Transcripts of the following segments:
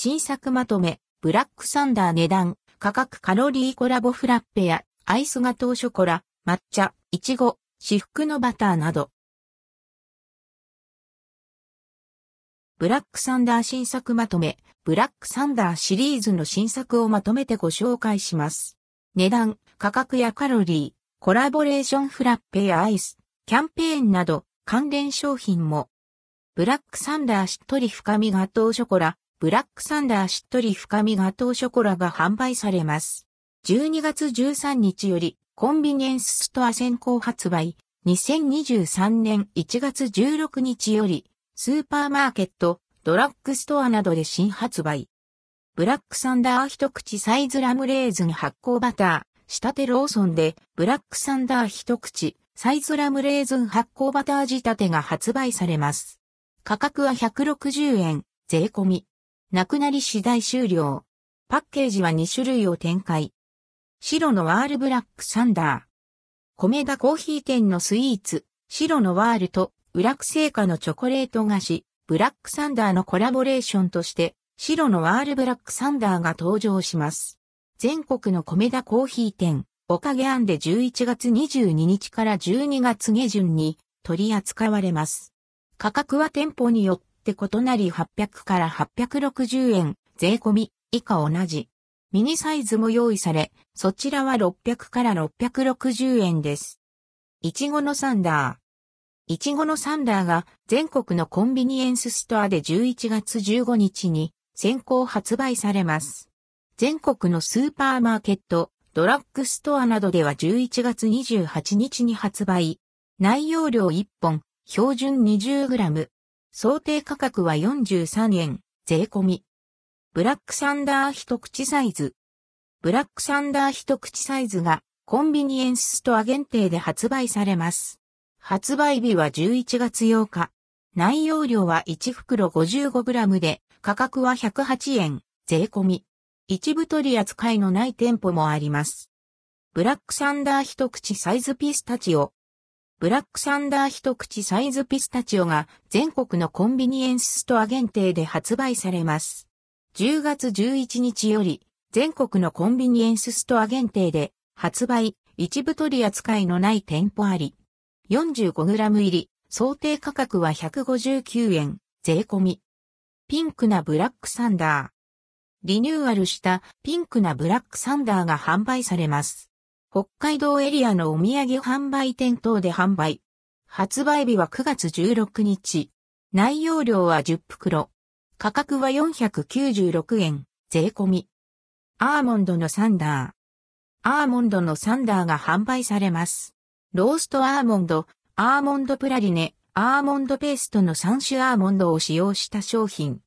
新作まとめ、ブラックサンダー値段、価格カロリーコラボフラッペや、アイスガトーショコラ、抹茶、いちご、至福のバターなど。ブラックサンダー新作まとめ、ブラックサンダーシリーズの新作をまとめてご紹介します。値段、価格やカロリー、コラボレーションフラッペやアイス、キャンペーンなど、関連商品も。ブラックサンダーしっとり深みガトーショコラ、ブラックサンダーしっとり深みガトーショコラが販売されます。12月13日よりコンビニエンスストア先行発売。2023年1月16日よりスーパーマーケット、ドラッグストアなどで新発売。ブラックサンダー一口サイズラムレーズン発酵バター、仕立てローソンでブラックサンダー一口サイズラムレーズン発酵バター仕立てが発売されます。価格は160円、税込み。なくなり次第終了。パッケージは2種類を展開。白のワールブラックサンダー。米田コーヒー店のスイーツ、白のワールと、ブラック製菓のチョコレート菓子、ブラックサンダーのコラボレーションとして、白のワールブラックサンダーが登場します。全国の米田コーヒー店、おかげ庵で11月22日から12月下旬に取り扱われます。価格は店舗によっって異なり800から860円、税込み以下同じ。ミニサイズも用意され、そちらは600から660円です。いちごのサンダー。いちごのサンダーが全国のコンビニエンスストアで11月15日に先行発売されます。全国のスーパーマーケット、ドラッグストアなどでは11月28日に発売。内容量1本、標準 20g。想定価格は43円、税込み。ブラックサンダー一口サイズ。ブラックサンダー一口サイズがコンビニエンスストア限定で発売されます。発売日は11月8日。内容量は1袋 55g で価格は108円、税込み。一部取り扱いのない店舗もあります。ブラックサンダー一口サイズピスタチオ。ブラックサンダー一口サイズピスタチオが全国のコンビニエンスストア限定で発売されます。10月11日より全国のコンビニエンスストア限定で発売、一部取り扱いのない店舗あり。45g 入り、想定価格は159円、税込み。ピンクなブラックサンダー。リニューアルしたピンクなブラックサンダーが販売されます。北海道エリアのお土産販売店等で販売。発売日は9月16日。内容量は10袋。価格は496円、税込み。アーモンドのサンダー。アーモンドのサンダーが販売されます。ローストアーモンド、アーモンドプラリネ、アーモンドペーストの3種アーモンドを使用した商品。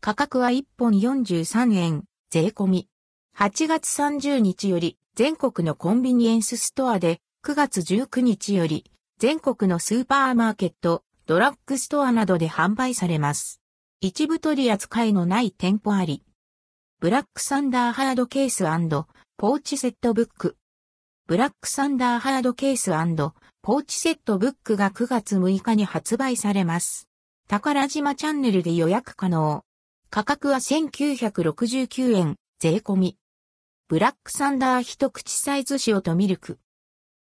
価格は1本43円、税込み。8月30日より全国のコンビニエンスストアで9月19日より全国のスーパーマーケット、ドラッグストアなどで販売されます。一部取り扱いのない店舗あり。ブラックサンダーハードケースポーチセットブック。ブラックサンダーハードケースポーチセットブックが9月6日に発売されます。宝島チャンネルで予約可能。価格は1969円、税込み。ブラックサンダー一口サイズ塩とミルク。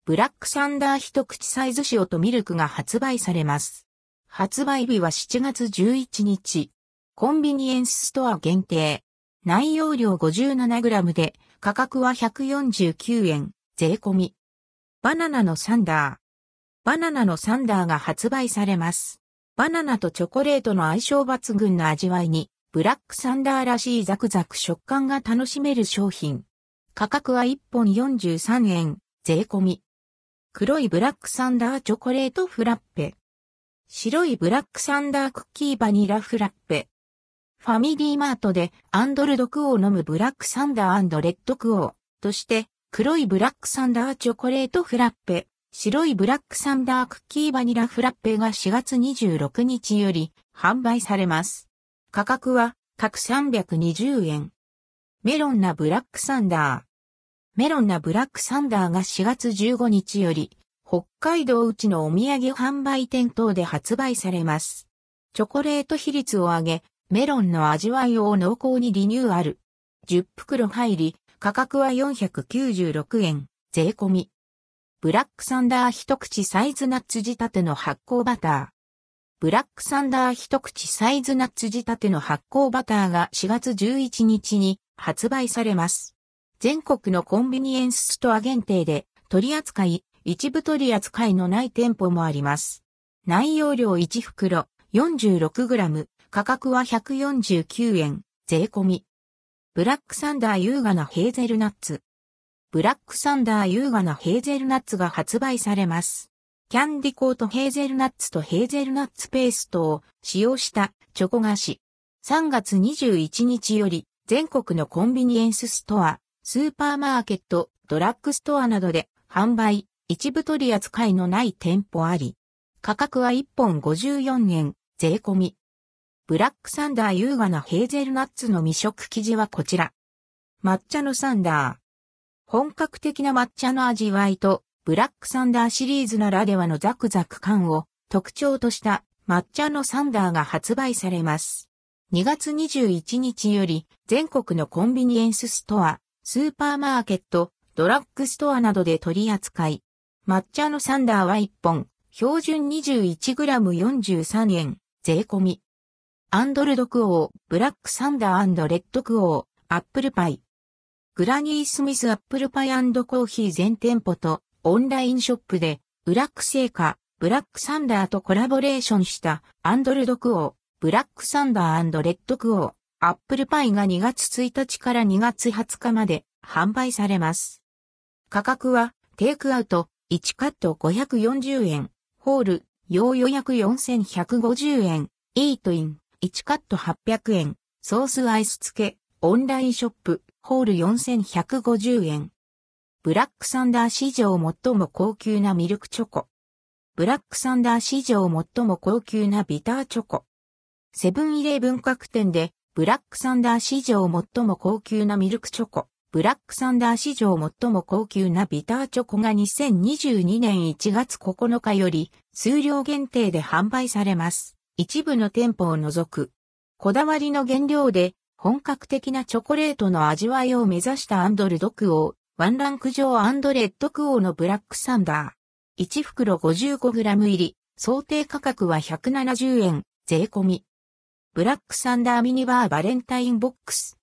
ブラックサンダー一口サイズ塩とミルクが発売されます。発売日は7月11日。コンビニエンスストア限定。内容量 57g で価格は149円、税込み。バナナのサンダー。バナナのサンダーが発売されます。バナナとチョコレートの相性抜群の味わいにブラックサンダーらしいザクザク食感が楽しめる商品。価格は1本43円、税込み。黒いブラックサンダーチョコレートフラッペ。白いブラックサンダークッキーバニラフラッペ。ファミリーマートでアンドルドクオー飲むブラックサンダーレッドクオーとして黒いブラックサンダーチョコレートフラッペ、白いブラックサンダークッキーバニラフラッペが4月26日より販売されます。価格は各320円。メロンなブラックサンダー。メロンなブラックサンダーが4月15日より北海道うちのお土産販売店等で発売されます。チョコレート比率を上げ、メロンの味わいを濃厚にリニューアル。10袋入り、価格は496円、税込み。ブラックサンダー一口サイズナッツ仕立ての発酵バター。ブラックサンダー一口サイズナッツ仕立ての発酵バターが4月11日に発売されます。全国のコンビニエンスストア限定で取り扱い、一部取り扱いのない店舗もあります。内容量1袋 46g、価格は149円、税込み。ブラックサンダー優雅なヘーゼルナッツ。ブラックサンダー優雅なヘーゼルナッツが発売されます。キャンディコートヘーゼルナッツとヘーゼルナッツペーストを使用したチョコ菓子。3月21日より全国のコンビニエンスストア、スーパーマーケット、ドラッグストアなどで販売、一部取り扱いのない店舗あり。価格は1本54円、税込み。ブラックサンダー優雅なヘーゼルナッツの未食生地はこちら。抹茶のサンダー。本格的な抹茶の味わいとブラックサンダーシリーズならではのザクザク感を特徴とした抹茶のサンダーが発売されます。2月21日より全国のコンビニエンスストア、スーパーマーケット、ドラッグストアなどで取り扱い。抹茶のサンダーは1本、標準 21g43 円、税込み。アンドルドクオー、ブラックサンダーレッドクオー、アップルパイ。グラニースミスアップルパイコーヒー全店舗とオンラインショップで、ブラック製菓、ブラックサンダーとコラボレーションしたアンドルドクオー、ブラックサンダーレッドクオー、アップルパイが2月1日から2月20日まで販売されます。価格はテイクアウト1カット540円、ホール、用予約4150円、イートイン1カット800円、ソースアイス付け、オンラインショップ、ホール4150円。ブラックサンダー史上最も高級なミルクチョコ。ブラックサンダー史上最も高級なビターチョコ。セブンイレブン各店で、ブラックサンダー史上最も高級なミルクチョコ。ブラックサンダー史上最も高級なビターチョコが2022年1月9日より数量限定で販売されます。一部の店舗を除く。こだわりの原料で本格的なチョコレートの味わいを目指したアンドルドクオーワンランク上アンドレッドクオーのブラックサンダー。1袋 55g 入り、想定価格は170円、税込み。ブラックサンダーミニバーバレンタインボックス。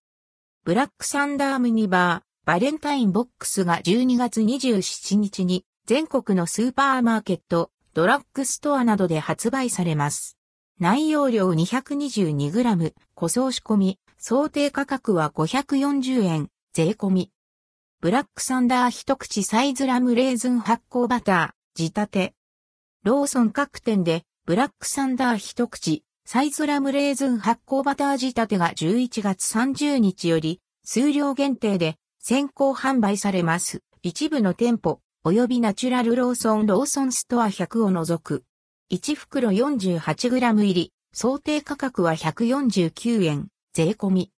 ブラックサンダーミニバーバレンタインボックスが12月27日に全国のスーパーマーケット、ドラッグストアなどで発売されます。内容量 222g、個装仕込み、想定価格は540円、税込み。ブラックサンダー一口サイズラムレーズン発酵バター、仕立て。ローソン各店で、ブラックサンダー一口、サイズラムレーズン発酵バター仕立てが11月30日より、数量限定で先行販売されます。一部の店舗、及びナチュラルローソンローソンストア100を除く。1袋 48g 入り、想定価格は149円、税込み。